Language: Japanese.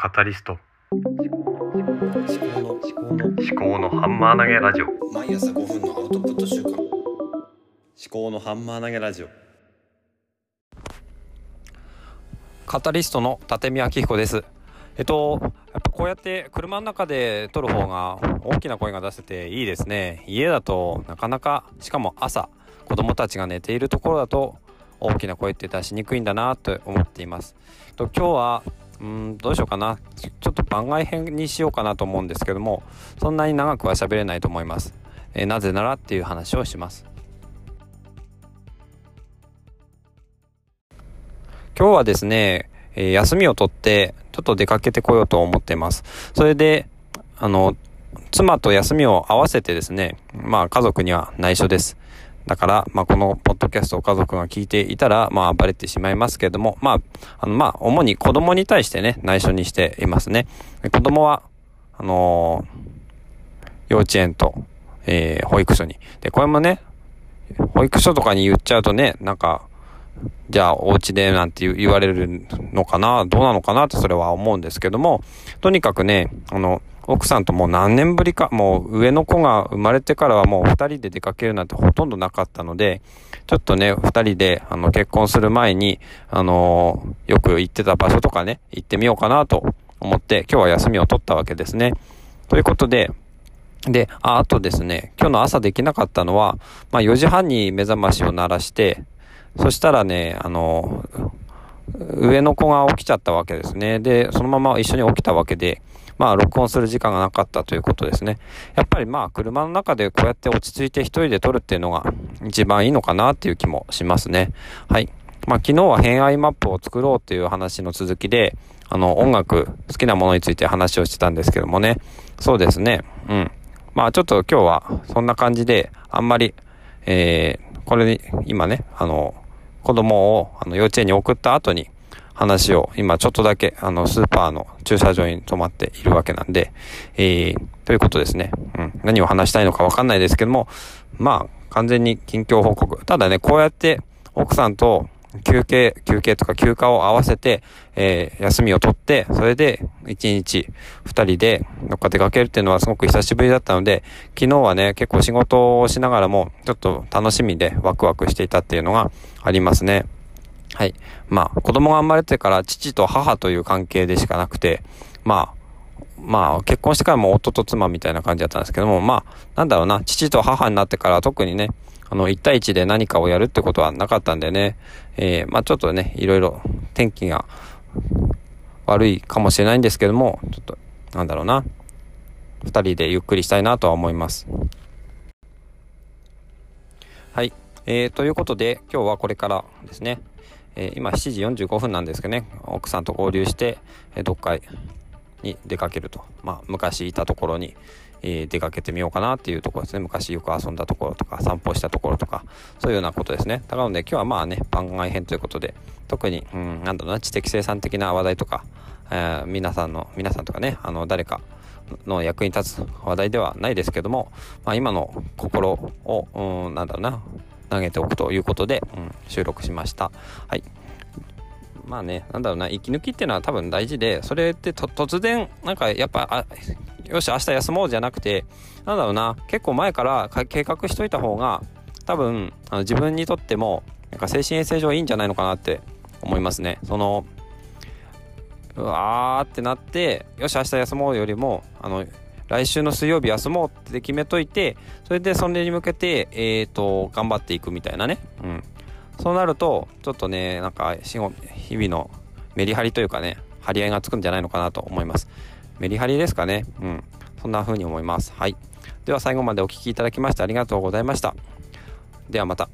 カタリスト思考の思考の思考のハンマー投げラジオ毎朝5分のアウトプット週間思考のハンマー投げラジオカタリストの立見明彦です。えっと、やっぱこうやって車の中で撮る方が大きな声が出せていいですね。家だとなかなか、しかも朝、子供たちが寝ているところだと大きな声って出しにくいんだなと思っています。と今日は、うん、どうしようかな。ちょっと番外編にしようかなと思うんですけども、そんなに長くは喋れないと思います。えーなぜならっていう話をします。今日はですね、えー休みを取って、ちょっと出かけてこようと思っています。それで、あの、妻と休みを合わせてですね、まあ家族には内緒です。だから、まあこのポッドキャストを家族が聞いていたら、まあバレてしまいますけれども、まあ、あの、まあ主に子供に対してね、内緒にしていますね。子供は、あのー幼稚園と、えー保育所に。で、これもね、保育所とかに言っちゃうとね、なんか、じゃあお家でなんて言われるのかなどうなのかなってそれは思うんですけども、とにかくね、あの、奥さんともう何年ぶりか、もう上の子が生まれてからはもう二人で出かけるなんてほとんどなかったので、ちょっとね、二人であの結婚する前に、あのよく行ってた場所とかね、行ってみようかなと思って、今日は休みを取ったわけですね。ということで、で、ああとですね、今日の朝できなかったのは、まあ4時半に目覚ましを鳴らして、そしたらね、あの、上の子が起きちゃったわけですね。で、そのまま一緒に起きたわけで、まあ、録音する時間がなかったということですね。やっぱりまあ、車の中でこうやって落ち着いて一人で撮るっていうのが一番いいのかなっていう気もしますね。はい。まあ、昨日は偏愛マップを作ろうっていう話の続きで、あの、音楽、好きなものについて話をしてたんですけどもね。そうですね。うん。まあ、ちょっと今日はそんな感じで、あんまり、えー、これに、今ね、あの、子供をあの幼稚園に送った後に話を今ちょっとだけあのスーパーの駐車場に止まっているわけなんで、えー、ということですね。うん。何を話したいのかわかんないですけども、まあ完全に近況報告。ただね、こうやって奥さんと休憩、休憩とか休暇を合わせて、えー、休みを取って、それで一日二人でどっか出かけるっていうのはすごく久しぶりだったので、昨日はね、結構仕事をしながらもちょっと楽しみでワクワクしていたっていうのがありますね。はい。まあ、子供が生まれてから父と母という関係でしかなくて、まあ、まあ、結婚してからも夫と妻みたいな感じだったんですけども、まあ、なんだろうな、父と母になってから特にね、あの、1対1で何かをやるってことはなかったんでね、えー、まあちょっとね、いろいろ天気が悪いかもしれないんですけども、ちょっと、なんだろうな、2人でゆっくりしたいなとは思います。はい。えー、ということで、今日はこれからですね、えー今7時45分なんですけどね、奥さんと合流して、えーどっかに出かけると。まあ、昔いたところに、えー出かけてみようかなっていうところですね。昔よく遊んだところとか、散歩したところとか、そういうようなことですね。だからので、今日はまあね、番外編ということで、特に、うん、なんだろうな、知的生産的な話題とか、えー皆さんの、皆さんとかね、あの、誰か、の役に立つ話題ではないですけども、まあ、今の心を、うん、なんだろうな、投げておくということで、うん、収録しました。はい。まあね、なんだろうな、息抜きっていうのは多分大事で、それって突然、なんかやっぱ、あよし、明日休もうじゃなくて、なんだろうな、結構前から計画しといた方が、多分、あの自分にとっても、なんか精神衛生上いいんじゃないのかなって思いますね。その、うわーってなって、よし、明日休もうよりも、あの、来週の水曜日休もうって決めといて、それでそれに向けて、えっ、と、頑張っていくみたいなね。うん。そうなると、ちょっとね、なんか、日々のメリハリというかね、張り合いがつくんじゃないのかなと思います。メリハリですかね。うん。そんな風に思います。はい。では最後までお聴きいただきましてありがとうございました。ではまた。